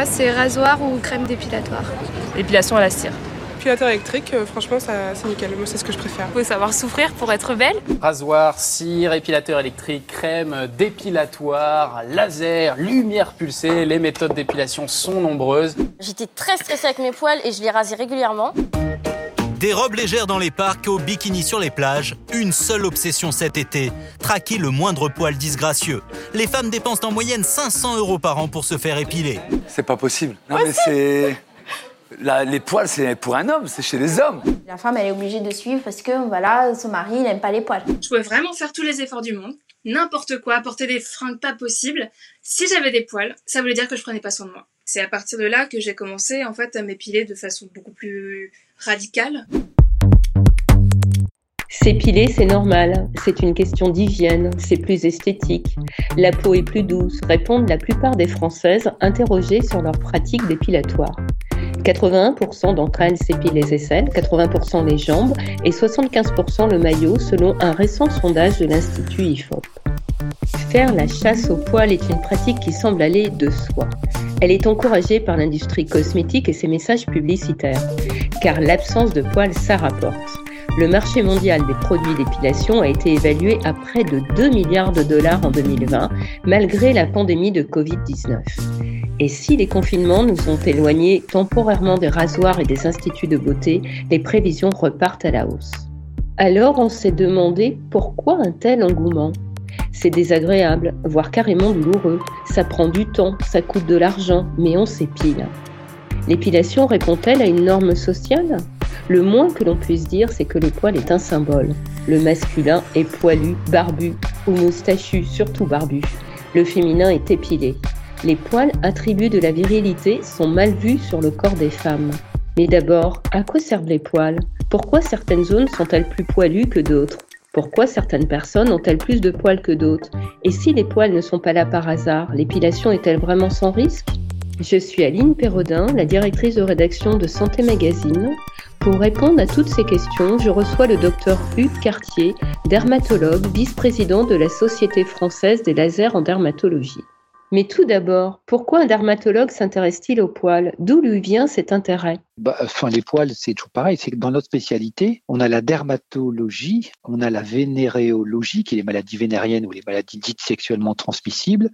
Moi, c'est rasoir ou crème dépilatoire. Épilation à la cire. Épilateur électrique, euh, franchement, c'est nickel. Moi, c'est ce que je préfère. Faut savoir souffrir pour être belle. Rasoir, cire, épilateur électrique, crème dépilatoire, laser, lumière pulsée. Les méthodes d'épilation sont nombreuses. J'étais très stressée avec mes poils et je les rasais régulièrement. Des robes légères dans les parcs au bikini sur les plages, une seule obsession cet été, traquer le moindre poil disgracieux. Les femmes dépensent en moyenne 500 euros par an pour se faire épiler. C'est pas possible. Non mais c'est... les poils, c'est pour un homme, c'est chez les hommes. La femme, elle est obligée de suivre parce que voilà, son mari, il n'aime pas les poils. Je pouvais vraiment faire tous les efforts du monde, n'importe quoi, porter des fringues pas possibles. Si j'avais des poils, ça voulait dire que je prenais pas soin de moi. C'est à partir de là que j'ai commencé en fait à m'épiler de façon beaucoup plus radicale. S'épiler, c'est normal. C'est une question d'hygiène. C'est plus esthétique. La peau est plus douce, répondent la plupart des Françaises interrogées sur leur pratique dépilatoire. 81% d'entre elles s'épilent les aisselles, 80% les jambes et 75% le maillot selon un récent sondage de l'Institut IFOP. Faire la chasse aux poils est une pratique qui semble aller de soi. Elle est encouragée par l'industrie cosmétique et ses messages publicitaires, car l'absence de poils, ça rapporte. Le marché mondial des produits d'épilation a été évalué à près de 2 milliards de dollars en 2020, malgré la pandémie de Covid-19. Et si les confinements nous ont éloignés temporairement des rasoirs et des instituts de beauté, les prévisions repartent à la hausse. Alors on s'est demandé pourquoi un tel engouement? C'est désagréable, voire carrément douloureux. Ça prend du temps, ça coûte de l'argent, mais on s'épile. L'épilation répond-elle à une norme sociale? Le moins que l'on puisse dire, c'est que le poil est un symbole. Le masculin est poilu, barbu ou moustachu, surtout barbu. Le féminin est épilé. Les poils, attributs de la virilité, sont mal vus sur le corps des femmes. Mais d'abord, à quoi servent les poils? Pourquoi certaines zones sont-elles plus poilues que d'autres? Pourquoi certaines personnes ont-elles plus de poils que d'autres? Et si les poils ne sont pas là par hasard, l'épilation est-elle vraiment sans risque? Je suis Aline Perrodin, la directrice de rédaction de Santé Magazine. Pour répondre à toutes ces questions, je reçois le docteur Hugues Cartier, dermatologue, vice-président de la Société française des lasers en dermatologie. Mais tout d'abord, pourquoi un dermatologue s'intéresse-t-il aux poils? D'où lui vient cet intérêt? Bah, enfin, Les poils, c'est toujours pareil. C'est que dans notre spécialité, on a la dermatologie, on a la vénéréologie, qui est les maladies vénériennes ou les maladies dites sexuellement transmissibles,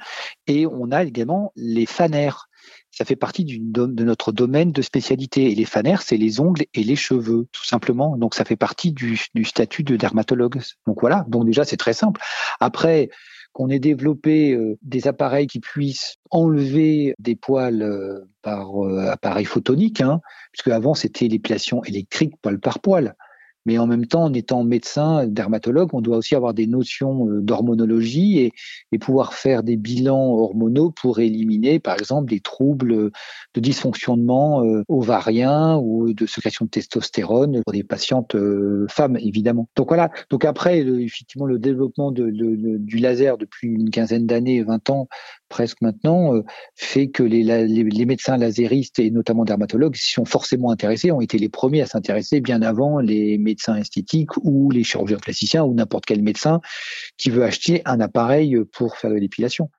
et on a également les fanères. Ça fait partie de notre domaine de spécialité. Et les fanères, c'est les ongles et les cheveux, tout simplement. Donc, ça fait partie du, du statut de dermatologue. Donc voilà. Donc déjà, c'est très simple. Après, qu'on ait développé euh, des appareils qui puissent enlever des poils euh, par euh, appareil photonique, hein, puisque avant c'était l'épilation électrique poil par poil. Mais en même temps, en étant médecin, dermatologue, on doit aussi avoir des notions euh, d'hormonologie et, pouvoir faire des bilans hormonaux pour éliminer, par exemple, des troubles de dysfonctionnement euh, ovarien ou de sécrétion de testostérone pour des patientes euh, femmes, évidemment. Donc voilà. Donc après, effectivement, le développement du laser depuis une quinzaine d'années, 20 ans, presque maintenant, euh, fait que les, médecins laséristes et notamment dermatologues sont forcément intéressés, ont été les premiers à s'intéresser bien avant les médecins esthétiques ou les chirurgiens plasticiens ou n'importe quel médecin qui veut acheter un appareil pour faire de l'épilation.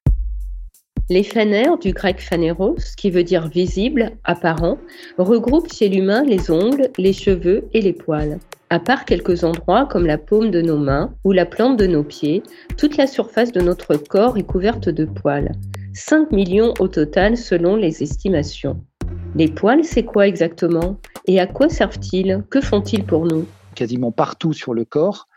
Les fanères, du grec phanéros, qui veut dire visible, apparent, regroupent chez l'humain les ongles, les cheveux et les poils. À part quelques endroits comme la paume de nos mains ou la plante de nos pieds, toute la surface de notre corps est couverte de poils. 5 millions au total selon les estimations. Les poils, c'est quoi exactement? Et à quoi servent-ils? Que font-ils pour nous? Quasiment partout sur le corps,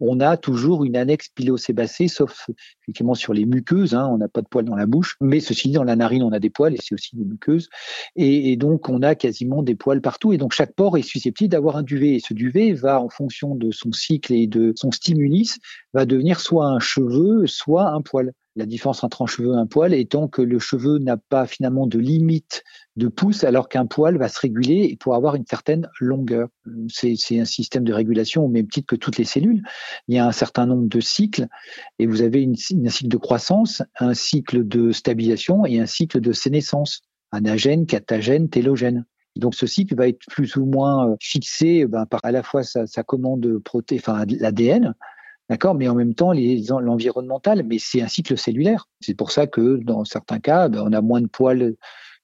on a toujours une annexe pilosébacée, sauf effectivement sur les muqueuses, hein, on n'a pas de poils dans la bouche, mais ceci dit, dans la narine, on a des poils et c'est aussi des muqueuses. Et, donc, on a quasiment des poils partout. Et donc, chaque pore est susceptible d'avoir un duvet. Et ce duvet va, en fonction de son cycle et de son stimulus, va devenir soit un cheveu, soit un poil. La différence entre un cheveu et un poil étant que le cheveu n'a pas finalement de limite de pouce alors qu'un poil va se réguler pour avoir une certaine longueur. C'est un système de régulation au même titre que toutes les cellules. Il y a un certain nombre de cycles et vous avez un cycle de croissance, un cycle de stabilisation et un cycle de sénescence, anagène, catagène, télogène. donc ce cycle va être plus ou moins fixé ben, par à la fois sa, sa commande proté, enfin l'ADN, D'accord Mais en même temps, l'environnemental, mais c'est un cycle cellulaire. C'est pour ça que dans certains cas, ben, on a moins de poils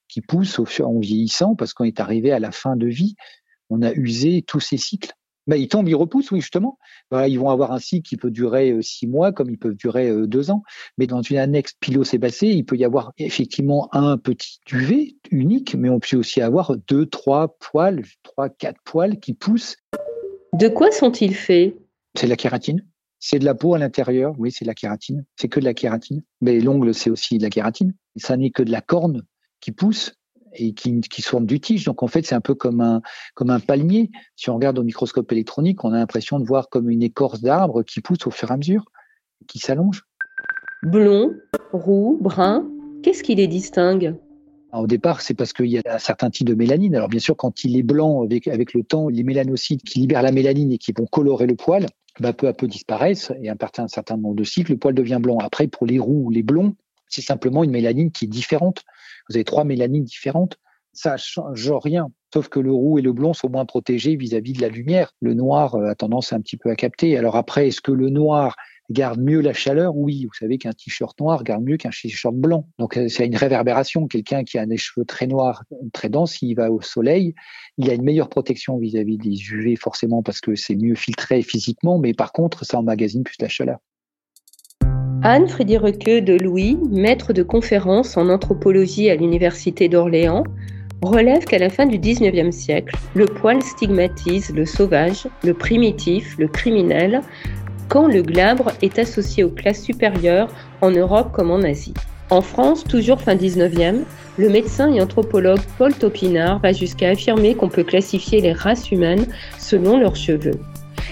qui poussent en vieillissant parce qu'on est arrivé à la fin de vie. On a usé tous ces cycles. Ben, ils tombent, ils repoussent, oui, justement. Ben, ils vont avoir un cycle qui peut durer euh, six mois, comme ils peuvent durer euh, deux ans. Mais dans une annexe pilosébacée, il peut y avoir effectivement un petit duvet unique, mais on peut aussi avoir deux, trois poils, trois, quatre poils qui poussent. De quoi sont-ils faits? C'est de la kératine. C'est de la peau à l'intérieur, oui, c'est de la kératine. C'est que de la kératine. Mais l'ongle, c'est aussi de la kératine. Ça n'est que de la corne qui pousse et qui, qui forme du tige. Donc en fait, c'est un peu comme un, comme un palmier. Si on regarde au microscope électronique, on a l'impression de voir comme une écorce d'arbre qui pousse au fur et à mesure, qui s'allonge. Blond, roux, brun, qu'est-ce qui les distingue? Au départ, c'est parce qu'il y a un certain type de mélanine. Alors bien sûr, quand il est blanc avec, avec le temps, les mélanocytes qui libèrent la mélanine et qui vont colorer le poil, bah, peu à peu disparaissent et à un certain nombre de cycles, le poil devient blanc. Après, pour les roux ou les blonds, c'est simplement une mélanine qui est différente. Vous avez trois mélanines différentes. Ça change rien. Sauf que le roux et le blond sont moins protégés vis-à-vis de la lumière. Le noir euh, a tendance un petit peu à capter. Alors après, est-ce que le noir garde mieux la chaleur Oui, vous savez qu'un t-shirt noir garde mieux qu'un t-shirt blanc. Donc euh, c'est une réverbération. Quelqu'un qui a des cheveux très noirs, très denses, s'il va au soleil, il a une meilleure protection vis-à-vis des UV forcément parce que c'est mieux filtré physiquement, mais par contre, ça emmagasine plus la chaleur. Anne Frédérique de Louis, maître de conférence en anthropologie à l'Université d'Orléans, relève qu'à la fin du XIXe siècle, le poil stigmatise le sauvage, le primitif, le criminel, quand le glabre est associé aux classes supérieures en Europe comme en Asie. En France, toujours fin 19e, le médecin et anthropologue Paul Topinard va jusqu'à affirmer qu'on peut classifier les races humaines selon leurs cheveux.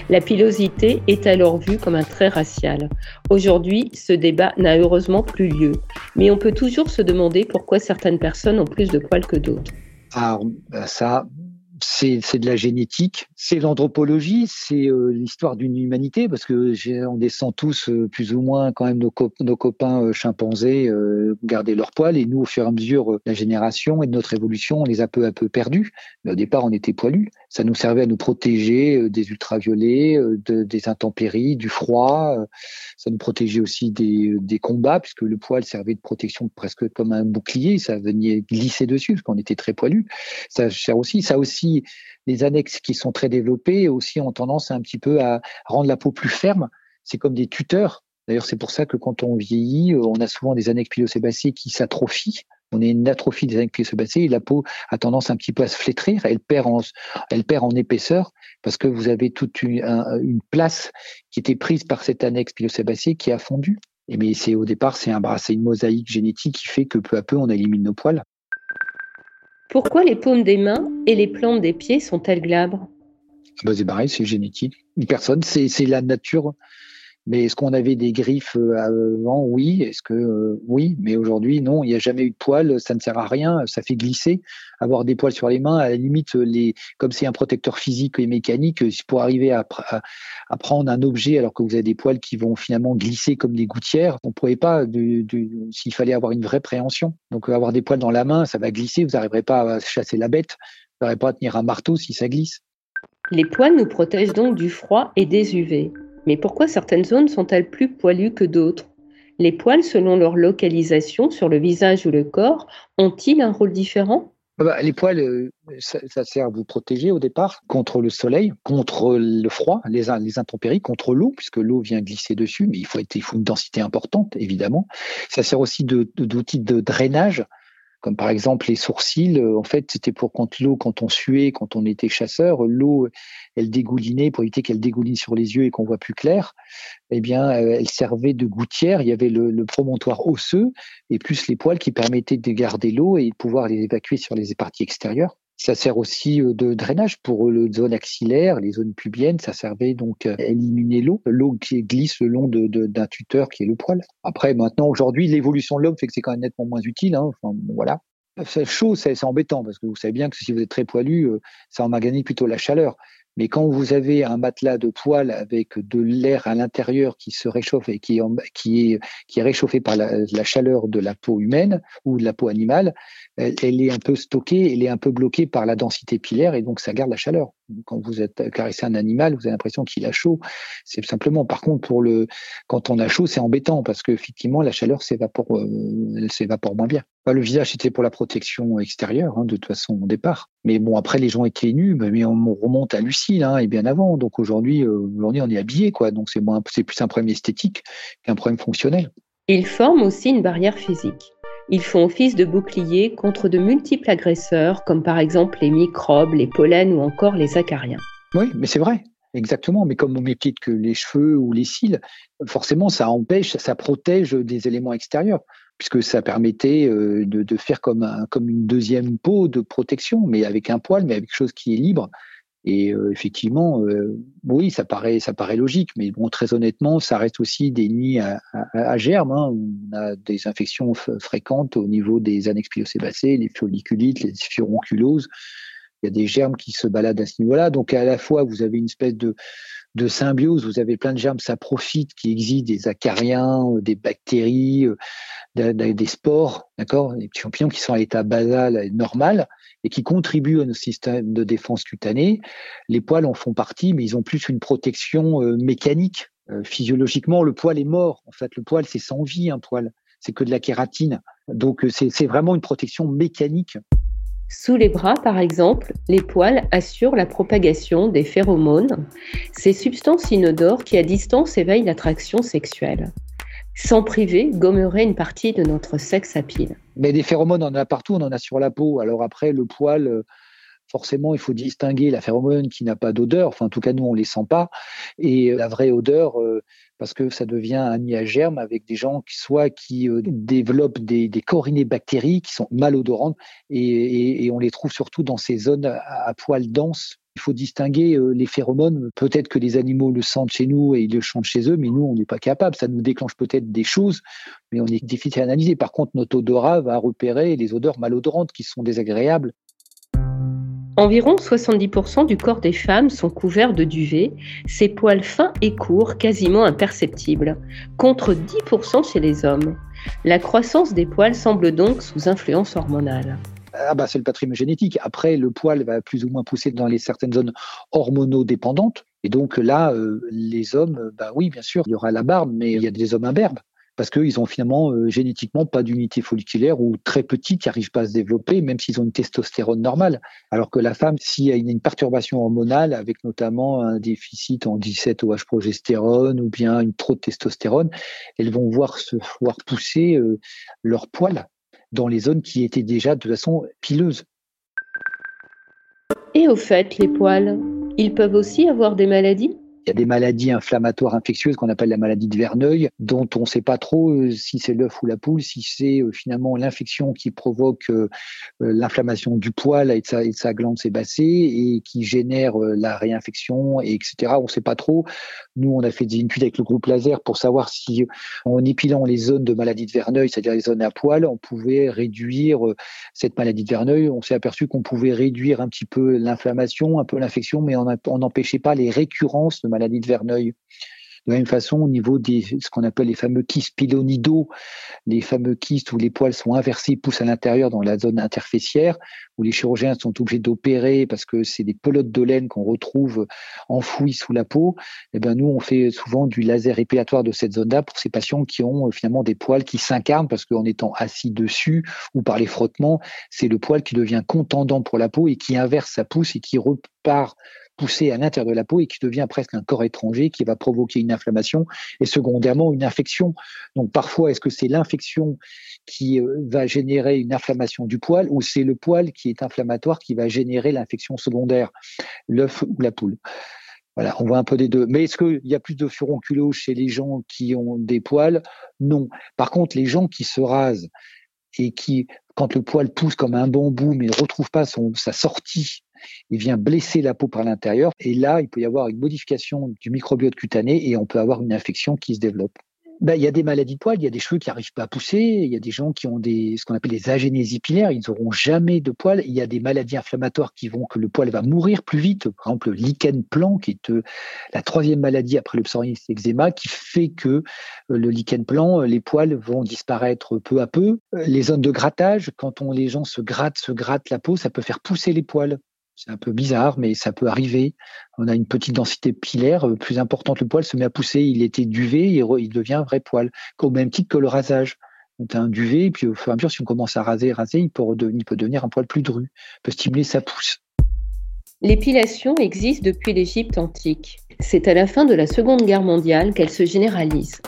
La pilosité est alors vue comme un trait racial. Aujourd'hui, ce débat n'a heureusement plus lieu, mais on peut toujours se demander pourquoi certaines personnes ont plus de poils que d'autres. Ah, ça, c'est de la génétique, c'est l'anthropologie, c'est euh, l'histoire d'une humanité, parce que on descend tous euh, plus ou moins quand même nos, copains euh, chimpanzés garder leur poils, et nous, au fur et à mesure, la génération et de notre évolution, on les a peu à peu perdus. Mais au départ, on était poilus. Ça nous servait à nous protéger des ultraviolets, de, des intempéries, du froid. Ça nous protégeait aussi des, des combats, puisque le poil servait de protection presque comme un bouclier. Ça venait glisser dessus, parce qu'on était très poilus. Ça sert aussi, ça aussi les annexes qui sont très développées aussi ont tendance un petit peu à rendre la peau plus ferme. C'est comme des tuteurs. D'ailleurs, c'est pour ça que quand on vieillit, on a souvent des annexes pilosébacées qui s'atrophient. On a une atrophie des annexes pilosébacées et la peau a tendance un petit peu à se flétrir. Elle perd en, épaisseur parce que vous avez toute une, place qui était prise par cette annexe pilosébacée qui a fondu. Et mais c'est au départ, c'est un c'est une mosaïque génétique qui fait que peu à peu, on élimine nos poils. Pourquoi les paumes des mains et les plantes des pieds sont-elles glabres? Bah, C'est pareil, c'est génétique. Personne, c'est la nature mais est-ce qu'on avait des griffes euh, avant? Oui. Est-ce que euh, oui Mais aujourd'hui, non. Il n'y a jamais eu de poils. Ça ne sert à rien. Ça fait glisser. Avoir des poils sur les mains, à la limite, comme c'est un protecteur physique et mécanique, pour arriver à, à, prendre un objet alors que vous avez des poils qui vont finalement glisser comme des gouttières, on ne pourrait pas. S'il fallait avoir une vraie préhension. Donc avoir des poils dans la main, ça va glisser. Vous n'arriverez pas à chasser la bête. Vous n'arriverez pas à tenir un marteau si ça glisse. Les poils nous protègent donc du froid et des UV. Mais pourquoi certaines zones sont-elles plus poilues que d'autres? Les poils, selon leur localisation sur le visage ou le corps, ont-ils un rôle différent? Ah bah, les poils, euh, ça, sert à vous protéger au départ contre le soleil, contre le froid, les, intempéries, contre l'eau, puisque l'eau vient glisser dessus, mais il faut, une densité importante, évidemment. Ça sert aussi d'outil de, drainage comme par exemple les sourcils. Euh, en fait, c'était pour quand l'eau, quand on suait, quand on était chasseur, l'eau, elle dégoulinait pour éviter qu'elle dégouline sur les yeux et qu'on voit plus clair. Eh bien, euh, elle servait de gouttière. Il y avait le, le, promontoire osseux et plus les poils qui permettaient de garder l'eau et de pouvoir les évacuer sur les parties extérieures. Ça sert aussi euh, de drainage pour les zones axillaires, les zones pubiennes. Ça servait donc à éliminer l'eau, l'eau qui glisse le long d'un tuteur qui est le poil. Après, maintenant, aujourd'hui, l'évolution de l'homme fait que c'est quand même nettement moins utile. Hein. Voilà. C'est chaud, c'est embêtant parce que vous savez bien que si vous êt très poilu, euh, ça emmagasine plutôt la chaleur. Mais quand vous avez un matelas de poils avec de l'air à l'intérieur qui se réchauffe et qui est, qui est, qui est réchauffé par la, chaleur de la peau humaine ou de la peau animale, elle, est un peu stockée, elle est un peu bloquée par la densité pilaire et donc ça garde la chaleur. Quand vous êtes caressé un animal, vous avez l'impression qu'il a chaud. C'est simplement, par contre, pour le, quand on a chaud, c'est embêtant parce que effectivement la chaleur s'évapore, euh, s'évapore moins bien. Bah, le visage, c'était pour la protection extérieure, hein, de toute façon, au départ. Mais bon, après, les gens étaient nus, mais on remonte à Lucille, hein, et bien avant. Donc aujourd'hui, euh, aujourd'hui, on est habillé, quoi. Donc c'est moins, c'est plus un problème esthétique qu'un problème fonctionnel. Ils forment aussi une barrière physique. Ils font office de bouclier contre de multiples agresseurs, comme par exemple les microbes, les pollens ou encore les acariens. Oui, mais c'est vrai. Exactement, mais comme on met que les cheveux ou les cils, forcément, ça empêche, ça protège des éléments extérieurs, puisque ça permettait euh, de, faire comme, une deuxième peau de protection, mais avec un poil, mais avec quelque chose qui est libre. Et euh, effectivement, euh, oui, ça paraît, ça paraît logique, mais bon, très honnêtement, ça reste aussi des nids à, germes. Hein, on a des infections fréquentes au niveau des annexes les folliculites, les furonculoses il y a des germes qui se baladent à ce niveau-là. Donc à la fois, vous avez une espèce de, symbiose, vous avez plein de germes, ça profite, qui existent, des acariens, euh, des bactéries, euh, des spores, d'accord, des petits champignons qui sont à l'état basal normal et qui contribuent à nos systèmes de défense cutanée. Les poils en font partie, mais ils ont plus une protection euh, mécanique. physiologiquement, le poil est mort. En fait, le poil, c'est sans vie, un poil. C'est que de la kératine. Donc, c'est vraiment une protection mécanique. Sous les bras, par exemple, les poils assurent la propagation des phéromones, ces substances inodores qui à distance éveillent l'attraction sexuelle. Sans priver, gommerait une partie de notre sexe à pile. Mais des phéromones, on en a partout, on en a sur la peau. Alors après, le poil, euh, forcément, il faut distinguer la phéromone qui n'a pas d'odeur, enfin en tout cas nous on les sent pas, et la vraie odeur, euh, parce que ça devient un nid à germe avec des gens qui soit qui euh, développent des, des bactéries qui sont malodorantes et, on les trouve surtout dans ces zones à, poils denses. Il faut distinguer euh, les phéromones. Peut-être que les animaux le sentent chez nous et ils le chantent chez eux, mais nous, on n'est pas capable. Ça nous déclenche peut-être des choses, mais on est difficile à analyser. Par contre, notre odorat va repérer les odeurs malodorantes qui sont désagréables Environ 70% du corps des femmes sont couverts de duvet, ces poils fins et courts, quasiment imperceptibles, contre 10% chez les hommes. La croissance des poils semble donc sous influence hormonale. Ah bah c'est le patrimoine génétique. Après, le poil va plus ou moins pousser dans certaines zones hormonodépendantes. Et donc là, euh, les hommes, bah oui, bien sûr, il y aura la barbe, mais il y a des hommes imberbes parce qu'ils ont finalement euh, génétiquement pas d'unité folliculaire ou très petite qui n'arrive pas à se développer, même s'ils ont une testostérone normale. Alors que la femme, s'il y a une, perturbation hormonale, avec notamment un déficit en 17 OH progestérone ou bien une trop de testostérone, elles vont voir se voir pousser euh, leurs poils dans les zones qui étaient déjà de façon pileuse. Et au fait, les poils, ils peuvent aussi avoir des maladies? Il y a des maladies inflammatoires infectieuses qu'on appelle la maladie de Verneuil, dont on ne sait pas trop euh, si c'est l'œuf ou la poule, si c'est euh, finalement l'infection qui provoque euh, l'inflammation du poil et de sa, glande sébacée et qui génère la réinfection, et etc. On ne sait pas trop. Nous, on a fait des études avec le groupe laser pour savoir si, en épilant les zones de maladie de Verneuil, c'est-à-dire les zones à poil, on pouvait réduire cette maladie de Verneuil. On s'est aperçu qu'on pouvait réduire un petit peu l'inflammation, un peu l'infection, mais on n'empêchait pas les récurrences de maladie de Verneuil. De la même façon, au niveau des ce qu'on appelle les fameux kystes pilonidaux, les fameux kystes où les poils sont inversés, poussent à l'intérieur dans la zone interféciaire, où les chirurgiens sont obligés d'opérer parce que c'est des pelotes de laine qu'on retrouve enfouies sous la peau. Eh ben nous, on fait souvent du laser épilatoire de cette zone-là pour ces patients qui ont euh, finalement des poils qui s'incarnent parce qu'en étant assis dessus ou par les frottements, c'est le poil qui devient contendant pour la peau et qui inverse sa pousse et qui repart poussé à l'intérieur de la peau et qui devient presque un corps étranger qui va provoquer une inflammation et secondairement une infection. Donc parfois, est-ce que c'est l'infection qui euh, va générer une inflammation du poil ou c'est le poil qui est inflammatoire qui va générer l'infection secondaire, l'œuf ou la poule? Voilà, on voit un peu des deux. Mais est-ce qu'il y a plus de furonculos chez les gens qui ont des poils? Non. Par contre, les gens qui se rasent et qui, quand le poil pousse comme un bambou, mais ne retrouve pas son, sa sortie il vient blesser la peau par l'intérieur et là, il peut y avoir une modification du microbiote cutané et on peut avoir une infection qui se développe. Ben, il y a des maladies de poils, il y a des cheveux qui n'arrivent pas à pousser, il y a des gens qui ont ce qu'on appelle des agénésies pilaires, ils n'auront jamais de poils. Il y a des maladies inflammatoires qui vont que le poil va mourir plus vite. Par exemple, le lichen plan, qui est euh, la troisième maladie après le psoriasis eczéma, qui fait que euh, le lichen plan, euh, les poils vont disparaître peu à peu. Les zones de grattage, quand les gens se grattent, se grattent la peau, ça peut faire pousser les poils. C'est un peu bizarre, mais ça peut arriver. On a une petite densité pilaire euh, plus importante. Le poil se met à pousser. Il était duvet, il, il devient un vrai poil, au même titre que le rasage. On a un duvet, et puis au fur et à mesure, si on commence à raser, raser, il peut, il peut devenir un poil plus dru, peut stimuler sa pousse. L'épilation existe depuis l'Égypte antique. C'est à la fin de la Seconde Guerre mondiale qu'elle se généralise.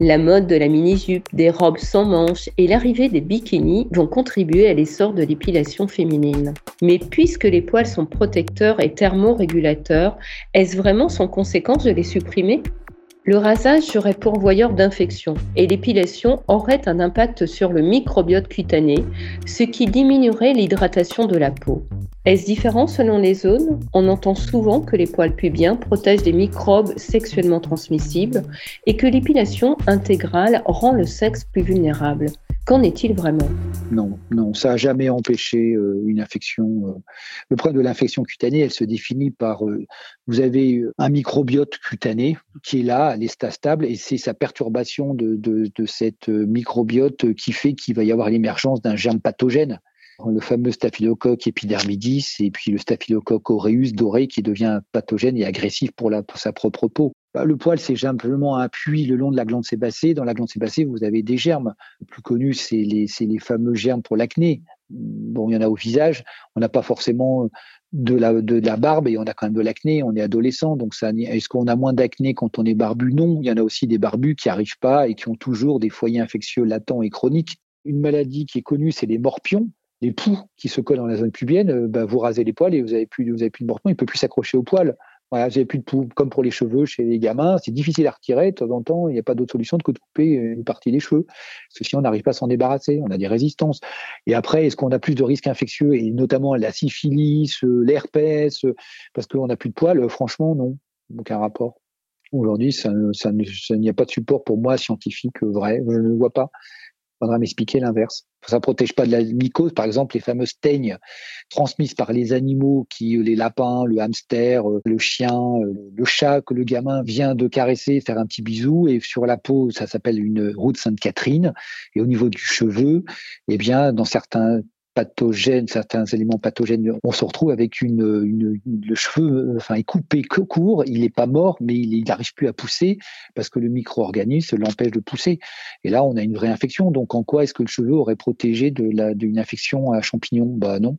La mode de la mini-jupe, des robes sans manches et l'arrivée des bikinis vont contribuer à l'essor de l'épilation féminine. Mais puisque les poils sont protecteurs et thermorégulateurs, est-ce vraiment sans conséquence de les supprimer? Le rasage serait pourvoyeur d'infections et l'épilation aurait un impact sur le microbiote cutané, ce qui diminuerait l'hydratation de la peau. Est-ce différent selon les zones? On entend souvent que les poils pubiens protègent des microbes sexuellement transmissibles et que l'épilation intégrale rend le sexe plus vulnérable. Qu'en est-il vraiment? Non, non, ça n'a jamais empêché euh, une infection. Euh. Le problème de l'infection cutanée, elle se définit par euh, vous avez un microbiote cutané qui est là, elle est stable, et c'est sa perturbation de, cette microbiote qui fait qu'il va y avoir l'émergence d'un germe pathogène le fameux staphylocoque épidermidis et puis le staphylocoque aureus doré qui devient pathogène et agressif pour sa propre peau. Bah, le poil, c'est simplement un puits le long de la glande sébacée. Dans la glande sébacée, vous avez des germes. Le plus connu, c'est les, fameux germes pour l'acné. Bon, il y en a au visage. On n'a pas forcément de la, barbe et on a quand même de l'acné. On est adolescent, donc. Est-ce qu'on a moins d'acné quand on est barbu? Non. Il y en a aussi des barbus qui n'arrivent pas et qui ont toujours des foyers infectieux latents et chroniques. Une maladie qui est connue, c'est les morpions les poux qui se collent dans la zone pubienne, euh, bah, vous rasez les poils et vous avez plus, de morpion, il peut plus s'accrocher aux poils. Vous plus de comme pour les cheveux chez les gamins, c'est difficile à retirer. De temps en temps, il n'y a pas d'autre solution que de couper une partie des cheveux. Parce que si on n'arrive pas à s'en débarrasser, on a des résistances. Et après, est-ce qu'on a plus de risques infectieux, et notamment la syphilis, euh, l'herpès, euh, parce qu'on n'a plus de poils? Franchement, non. Aucun rapport. Aujourd'hui, il n'y a pas de support pour moi scientifique vrai. Je ne le vois pas faudra m'expliquer l'inverse. Ça protège pas de la mycose, par exemple, les fameuses teignes transmises par les animaux, qui les lapins, le hamster, euh, le chien, euh, le chat que le gamin vient de caresser, faire un petit bisou, et sur la peau, ça s'appelle une route Sainte-Catherine. Et au niveau du cheveu, eh bien, dans certains pathogènes, certains éléments pathogènes, on se retrouve avec le cheveu, enfin, est coupé que court, il n'est pas mort, mais il n'arrive plus à pousser parce que le micro-organisme l'empêche de pousser. Et là, on a une vraie infection. Donc, en quoi est-ce que le cheveu aurait protégé d'une infection à champignons? Bah non.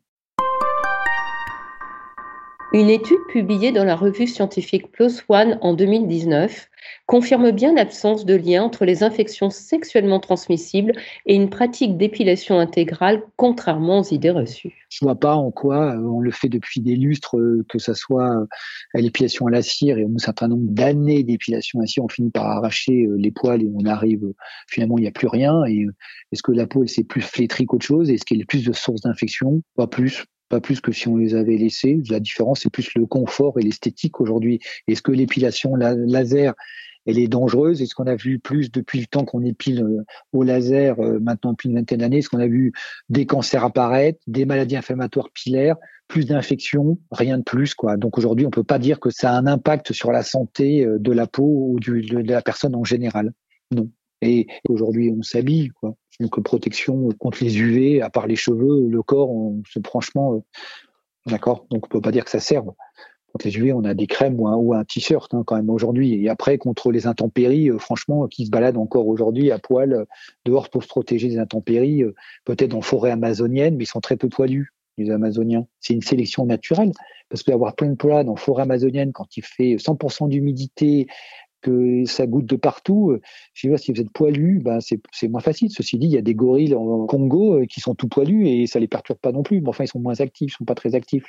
Une étude publiée dans la revue scientifique PLOS ONE en 2019 confirme bien l'absence de lien entre les infections sexuellement transmissibles et une pratique d'épilation intégrale, contrairement aux idées reçues. Je vois pas en quoi euh, on le fait depuis des lustres, euh, que ce soit euh, à l'épilation à la cire et un certain nombre d'années d'épilation à la cire, on finit par arracher les poils et on arrive, finalement, il n'y a plus rien. Et est-ce que la peau, elle s'est plus flétrie qu'autre chose? Est-ce y a plus de sources d'infection? Pas plus pas plus que si on les avait laissés. La différence, c'est plus le confort et l'esthétique aujourd'hui. Est-ce que l'épilation laser, elle est dangereuse? Est-ce qu'on a vu plus depuis le temps qu'on épile euh, au laser, euh, maintenant depuis une vingtaine d'années? Est-ce qu'on a vu des cancers apparaître, des maladies inflammatoires pilaires, plus d'infections? Rien de plus, quoi. Donc aujourd'hui, on peut pas dire que ça a un impact sur la santé euh, de la peau ou de la personne en général. Non. Et aujourd'hui, on s'habille, quoi. Donc protection contre les UV, à part les cheveux, le corps, c'est franchement, euh, d'accord. Donc on peut pas dire que ça serve. Contre les UV, on a des crèmes ou un, t-shirt hein, quand même aujourd'hui. Et après, contre les intempéries, euh, franchement, qui se baladent encore aujourd'hui à poil euh, dehors pour se protéger des intempéries, peut-être en forêt amazonienne, mais ils sont très peu poilus les Amazoniens. C'est une sélection naturelle. Parce qu'avoir plein de poils en forêt amazonienne quand il fait 100% d'humidité, que ça goûte de partout. Euh, si vous êtes poilu, ben c'est moins facile. Ceci dit, il y a des gorilles en Congo euh, qui sont tout poilus et ça les perturbe pas non plus. Enfin, ils sont moins actifs, ils sont pas très actifs.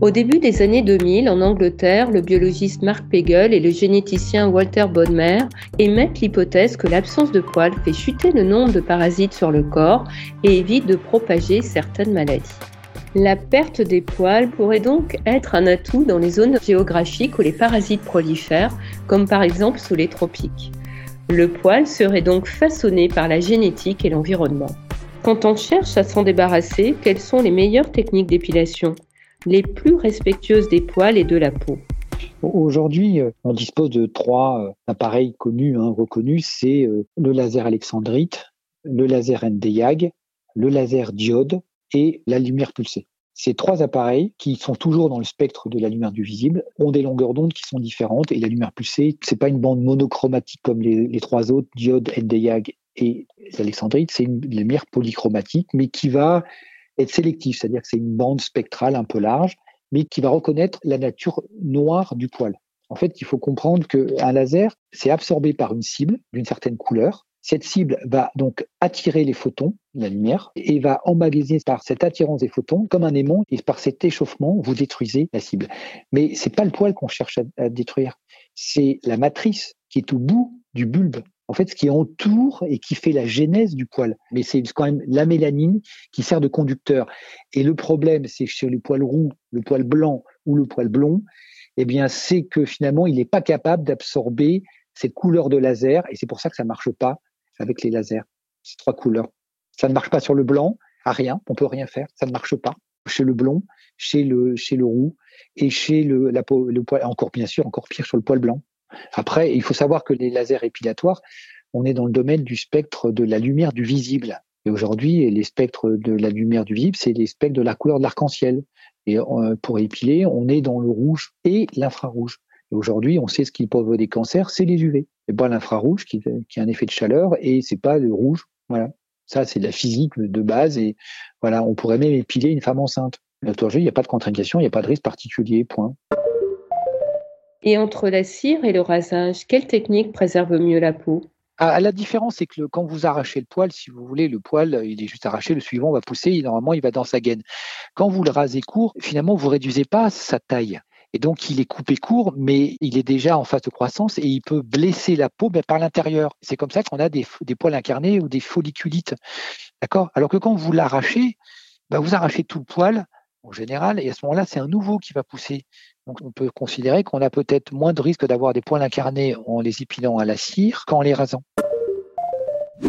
Au début des années 2000, en Angleterre, le biologiste Mark Pegel et le généticien Walter Bodmer émettent l'hypothèse que l'absence de poils fait chuter le nombre de parasites sur le corps et évite de propager certaines maladies. La perte des poils pourrait donc être un atout dans les zones géographiques où les parasites prolifèrent, comme par exemple sous les tropiques. Le poil serait donc façonné par la génétique et l'environnement. Quand on cherche à s'en débarrasser, quelles sont les meilleures techniques d'épilation? Les plus respectueuses des poils et de la peau Aujourd'hui, euh, on dispose de trois euh, appareils connus, hein, reconnus, c'est euh, le laser alexandrite, le laser NDIAG, le laser diode et la lumière pulsée. Ces trois appareils, qui sont toujours dans le spectre de la lumière du visible, ont des longueurs d'onde qui sont différentes. Et la lumière pulsée, c'est pas une bande monochromatique comme les, trois autres, diode, NDIAG Et l'alexandrite, c'est une lumière polychromatique, mais qui va être sélective, c'est-à-dire que c'est une bande spectrale un peu large, mais qui va reconnaître la nature noire du poil. En fait, il faut comprendre qu'un laser, c'est absorbé par une cible d'une certaine couleur. Cette cible va donc attirer les photons, la lumière, et va emmagasiner par cette attirance des photons comme un aimant, et par cet échauffement, vous détruisez la cible. Mais c'est pas le poil qu'on cherche à, détruire, c'est la matrice qui est au bout du bulbe en fait, ce qui entoure et qui fait la genèse du poil. Mais c'est quand même la mélanine qui sert de conducteur. Et le problème, c'est que sur le poil roux, le poil blanc ou le poil blond, eh bien, c'est que finalement, il n'est pas capable d'absorber cette couleur de laser. Et c'est pour ça que ça marche pas avec les lasers. Ces trois couleurs. Ça ne marche pas sur le blanc, à rien. On peut rien faire. Ça ne marche pas. Chez le blond, chez le, chez le roux et chez le, la peau, le poil, encore bien sûr, encore pire sur le poil blanc. Après, il faut savoir que les lasers épilatoires, on est dans le domaine du spectre de la lumière du visible. Et aujourd'hui, les spectres de la lumière du visible, c'est les spectres de la couleur de l'arc-en-ciel. Et euh, pour épiler, on est dans le rouge et l'infrarouge. Et aujourd'hui, on sait ce qui provoque des cancers, c'est les UV. Et pas l'infrarouge qui, qui a un effet de chaleur et c'est pas le rouge. Voilà. Ça, c'est de la physique de base. Et voilà, on pourrait même épiler une femme enceinte. Aujourd'hui, il n'y a pas de contre-indication, il n'y a pas de risque particulier. Point. Et entre la cire et le rasage, quelle technique préserve mieux la peau? Ah, la différence, c'est que quand vous arrachez le poil, si vous voulez, le poil, il est juste arraché, le suivant va pousser, et normalement, il va dans sa gaine. Quand vous le rasez court, finalement, vous réduisez pas sa taille. Et donc, il est coupé court, mais il est déjà en phase de croissance et il peut blesser la peau par l'intérieur. C'est comme ça qu'on a des, poils incarnés ou des folliculites. D'accord? Alors que quand vous l'arrachez, bah, vous arrachez tout le poil en général, et à ce moment-là, c'est un nouveau qui va pousser. Donc on peut considérer qu'on a peut-être moins de risque d'avoir des poils incarnés en les épilant à la cire qu'en les rasant.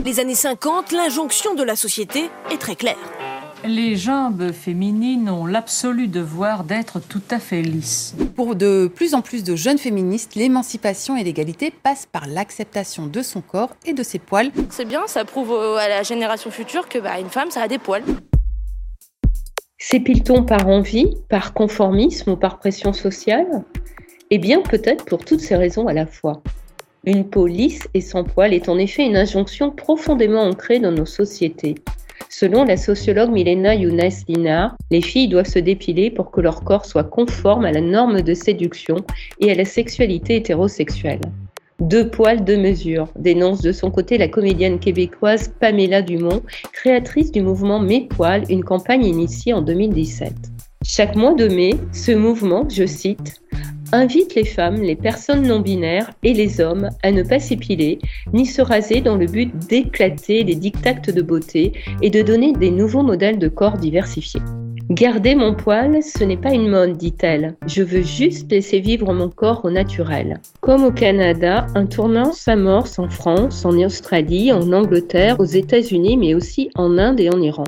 Les années 50, l'injonction de la société est très claire. Les jambes féminines ont l'absolu devoir d'être tout à fait lisses. Pour de plus en plus de jeunes féministes, l'émancipation et l'égalité passent par l'acceptation de son corps et de ses poils. C'est bien, ça prouve à la génération future que bah, une femme, ça a des poils. S'épile-t-on par envie, par conformisme ou par pression sociale Eh bien, peut-être pour toutes ces raisons à la fois. Une peau lisse et sans poils est en effet une injonction profondément ancrée dans nos sociétés. Selon la sociologue Milena Younes Linard, les filles doivent se dépiler pour que leur corps soit conforme à la norme de séduction et à la sexualité hétérosexuelle. Deux poils, deux mesures, dénonce de son côté la comédienne québécoise Pamela Dumont, créatrice du mouvement Mes poils, une campagne initiée en 2017. Chaque mois de mai, ce mouvement, je cite, invite les femmes, les personnes non binaires et les hommes à ne pas s'épiler ni se raser dans le but d'éclater les dictats de beauté et de donner des nouveaux modèles de corps diversifiés. Garder mon poil, ce n'est pas une mode, dit-elle. Je veux juste laisser vivre mon corps au naturel. Comme au Canada, un tournant s'amorce en France, en Australie, en Angleterre, aux États-Unis, mais aussi en Inde et en Iran.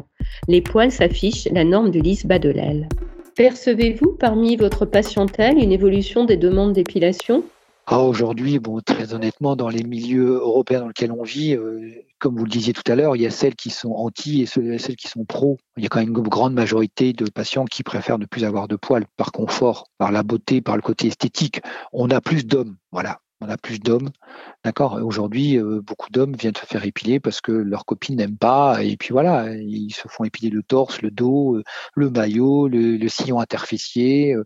Les poils s'affichent la norme de l'aile. Percevez-vous parmi votre patientèle une évolution des demandes d'épilation? Ah, Aujourd'hui, bon, très honnêtement, dans les milieux européens dans lesquels on vit, euh, comme vous le disiez tout à l'heure, il y a celles qui sont anti et celles qui sont pro. Il y a quand même une grande majorité de patients qui préfèrent ne plus avoir de poils par confort, par la beauté, par le côté esthétique. On a plus d'hommes, voilà on a plus d'hommes. D'accord? Aujourd'hui, euh, beaucoup d'hommes viennent se faire épiler parce que leurs copines n'aiment pas. Et puis voilà, ils se font épiler le torse, le dos, euh, le maillot, le, sillon interfessier, euh,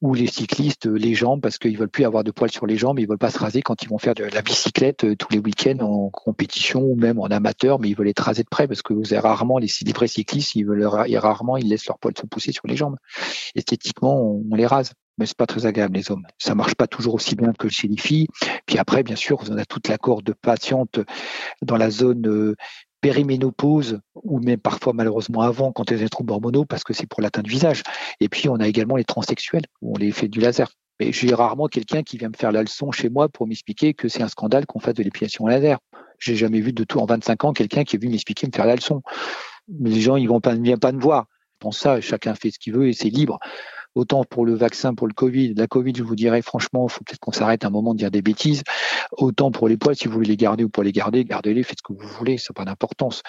ou les cyclistes, les jambes, parce qu'ils veulent plus avoir de poils sur les jambes, ils veulent pas se raser quand ils vont faire de la bicyclette tous les week-ends en compétition ou même en amateur, mais ils veulent être rasés de près parce que vous avez rarement les, les vrais cyclistes, ils rarement ils laissent leurs poils se pousser sur les jambes. Esthétiquement, on les rase mais c'est pas très agréable les hommes. Ça marche pas toujours aussi bien que chez les filles. Puis après, bien sûr, on a toute la corde de patientes dans la zone euh, périménopause ou même parfois malheureusement avant quand elles ont des troubles hormonaux parce que c'est pour l'atteinte du visage. Et puis on a également les transsexuels où on les fait du laser. Mais j'ai rarement quelqu'un qui vient me faire la leçon chez moi pour m'expliquer que c'est un scandale qu'on fasse de l'épilation laser. J'ai jamais vu de tout en 25 ans quelqu'un qui est venu m'expliquer me faire la leçon. Les gens ils vont viennent pas me voir. Pour ça, chacun fait ce qu'il veut et c'est libre. Autant pour le vaccin, pour le Covid, la Covid, je vous dirais franchement, il faut peut-être qu'on s'arrête un moment de dire des bêtises. Autant pour les poils, si vous voulez les garder ou pas les garder, gardez-les, faites ce que vous voulez, ça n'a pas d'importance.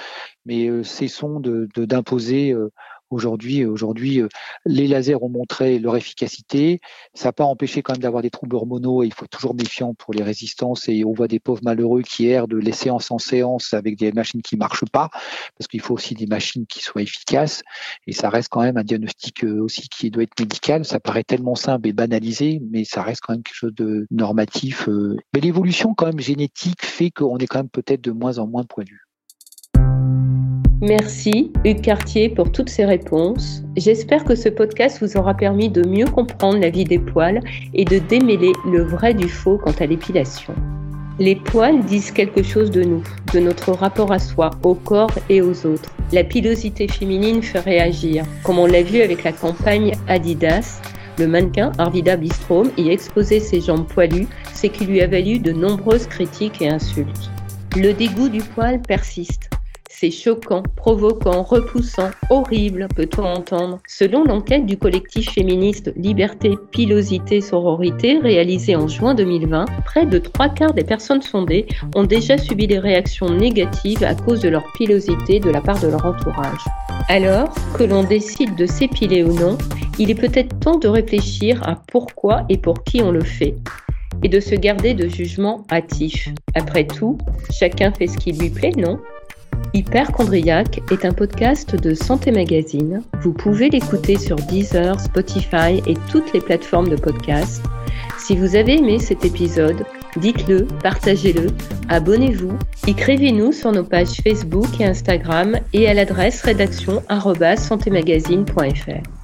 Mais euh, cessons de d'imposer euh, Aujourd'hui, aujourd'hui, les lasers ont montré leur efficacité. Ça n'a pas empêché quand même d'avoir des troubles hormonaux et il faut toujours méfiant pour les résistances. Et on voit des pauvres malheureux qui errent de les séances en séance avec des machines qui marchent pas, parce qu'il faut aussi des machines qui soient efficaces. Et ça reste quand même un diagnostic aussi qui doit être médical. Ça paraît tellement simple et banalisé, mais ça reste quand même quelque chose de normatif. Mais l'évolution quand même génétique fait qu'on est quand même peut-être de moins en moins de. Merci Hugues Cartier pour toutes ces réponses. J'espère que ce podcast vous aura permis de mieux comprendre la vie des poils et de démêler le vrai du faux quant à l'épilation. Les poils disent quelque chose de nous, de notre rapport à soi, au corps et aux autres. La pilosité féminine fait réagir, comme on l'a vu avec la campagne Adidas. Le mannequin Arvida Bistrom y exposait ses jambes poilues, ce qui lui a valu de nombreuses critiques et insultes. Le dégoût du poil persiste. C'est choquant, provoquant, repoussant, horrible, peut-on entendre. Selon l'enquête du collectif féministe Liberté, Pilosité, Sororité, réalisée en juin 2020, près de trois quarts des personnes sondées ont déjà subi des réactions négatives à cause de leur pilosité de la part de leur entourage. Alors, que l'on décide de s'épiler ou non, il est peut-être temps de réfléchir à pourquoi et pour qui on le fait et de se garder de jugement hâtif. Après tout, chacun fait ce qui lui plaît, non? Hyperchondriac est un podcast de Santé Magazine. Vous pouvez l'écouter sur Deezer, Spotify et toutes les plateformes de podcast. Si vous avez aimé cet épisode, dites-le, partagez-le, abonnez-vous, écrivez-nous sur nos pages Facebook et Instagram et à l'adresse rédaction@santémagazine.fr.